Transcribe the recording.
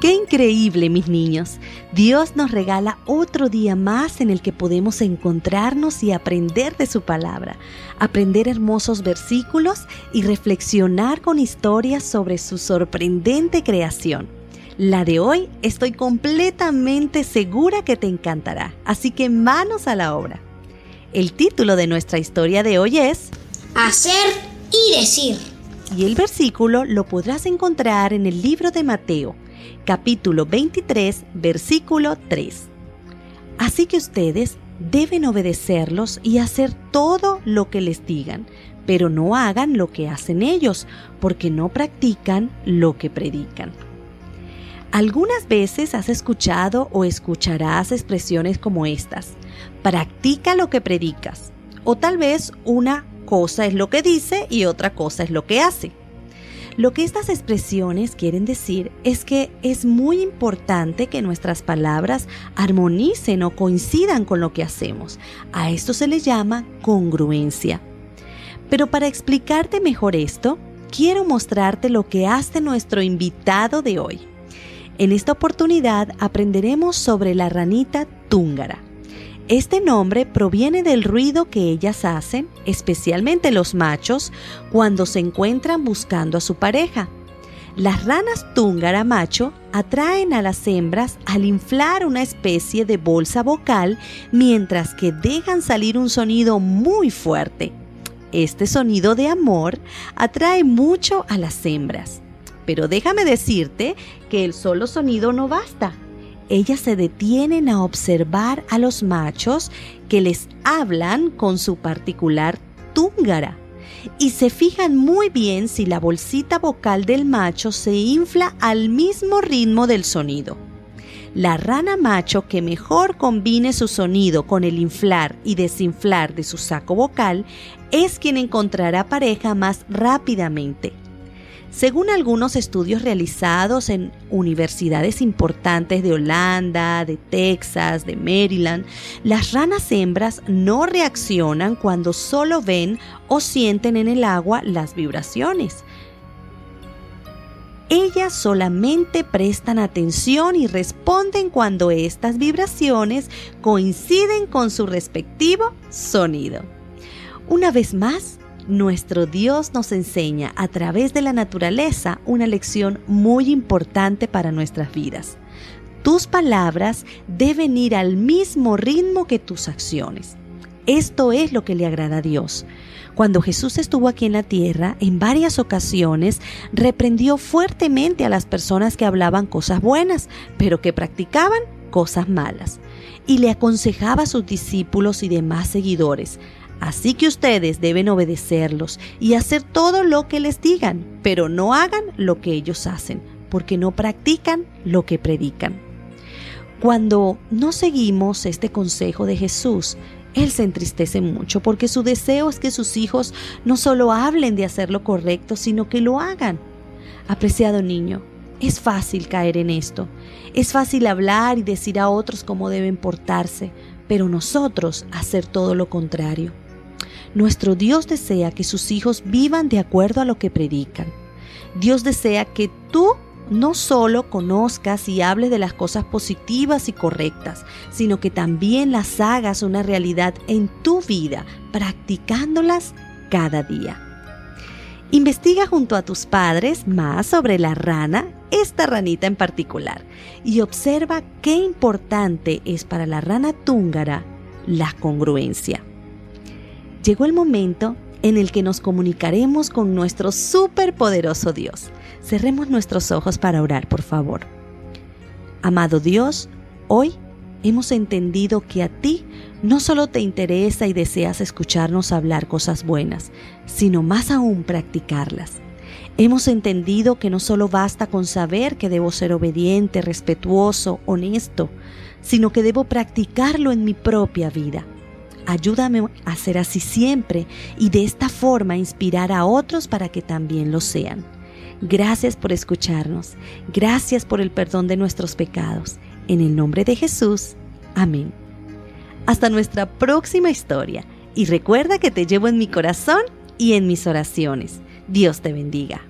Qué increíble, mis niños. Dios nos regala otro día más en el que podemos encontrarnos y aprender de su palabra, aprender hermosos versículos y reflexionar con historias sobre su sorprendente creación. La de hoy estoy completamente segura que te encantará, así que manos a la obra. El título de nuestra historia de hoy es Hacer y decir. Y el versículo lo podrás encontrar en el libro de Mateo capítulo 23, versículo 3. Así que ustedes deben obedecerlos y hacer todo lo que les digan, pero no hagan lo que hacen ellos, porque no practican lo que predican. Algunas veces has escuchado o escucharás expresiones como estas. Practica lo que predicas. O tal vez una cosa es lo que dice y otra cosa es lo que hace. Lo que estas expresiones quieren decir es que es muy importante que nuestras palabras armonicen o coincidan con lo que hacemos. A esto se le llama congruencia. Pero para explicarte mejor esto, quiero mostrarte lo que hace nuestro invitado de hoy. En esta oportunidad aprenderemos sobre la ranita túngara. Este nombre proviene del ruido que ellas hacen, especialmente los machos, cuando se encuentran buscando a su pareja. Las ranas túngara macho atraen a las hembras al inflar una especie de bolsa vocal mientras que dejan salir un sonido muy fuerte. Este sonido de amor atrae mucho a las hembras. Pero déjame decirte que el solo sonido no basta ellas se detienen a observar a los machos que les hablan con su particular túngara y se fijan muy bien si la bolsita vocal del macho se infla al mismo ritmo del sonido. La rana macho que mejor combine su sonido con el inflar y desinflar de su saco vocal es quien encontrará pareja más rápidamente. Según algunos estudios realizados en universidades importantes de Holanda, de Texas, de Maryland, las ranas hembras no reaccionan cuando solo ven o sienten en el agua las vibraciones. Ellas solamente prestan atención y responden cuando estas vibraciones coinciden con su respectivo sonido. Una vez más, nuestro Dios nos enseña a través de la naturaleza una lección muy importante para nuestras vidas. Tus palabras deben ir al mismo ritmo que tus acciones. Esto es lo que le agrada a Dios. Cuando Jesús estuvo aquí en la tierra, en varias ocasiones reprendió fuertemente a las personas que hablaban cosas buenas, pero que practicaban cosas malas. Y le aconsejaba a sus discípulos y demás seguidores, Así que ustedes deben obedecerlos y hacer todo lo que les digan, pero no hagan lo que ellos hacen, porque no practican lo que predican. Cuando no seguimos este consejo de Jesús, Él se entristece mucho porque su deseo es que sus hijos no solo hablen de hacer lo correcto, sino que lo hagan. Apreciado niño, es fácil caer en esto. Es fácil hablar y decir a otros cómo deben portarse, pero nosotros hacer todo lo contrario. Nuestro Dios desea que sus hijos vivan de acuerdo a lo que predican. Dios desea que tú no solo conozcas y hables de las cosas positivas y correctas, sino que también las hagas una realidad en tu vida, practicándolas cada día. Investiga junto a tus padres más sobre la rana, esta ranita en particular, y observa qué importante es para la rana túngara la congruencia llegó el momento en el que nos comunicaremos con nuestro superpoderoso Dios. Cerremos nuestros ojos para orar, por favor. Amado Dios, hoy hemos entendido que a ti no solo te interesa y deseas escucharnos hablar cosas buenas, sino más aún practicarlas. Hemos entendido que no solo basta con saber que debo ser obediente, respetuoso, honesto, sino que debo practicarlo en mi propia vida. Ayúdame a ser así siempre y de esta forma inspirar a otros para que también lo sean. Gracias por escucharnos. Gracias por el perdón de nuestros pecados. En el nombre de Jesús. Amén. Hasta nuestra próxima historia. Y recuerda que te llevo en mi corazón y en mis oraciones. Dios te bendiga.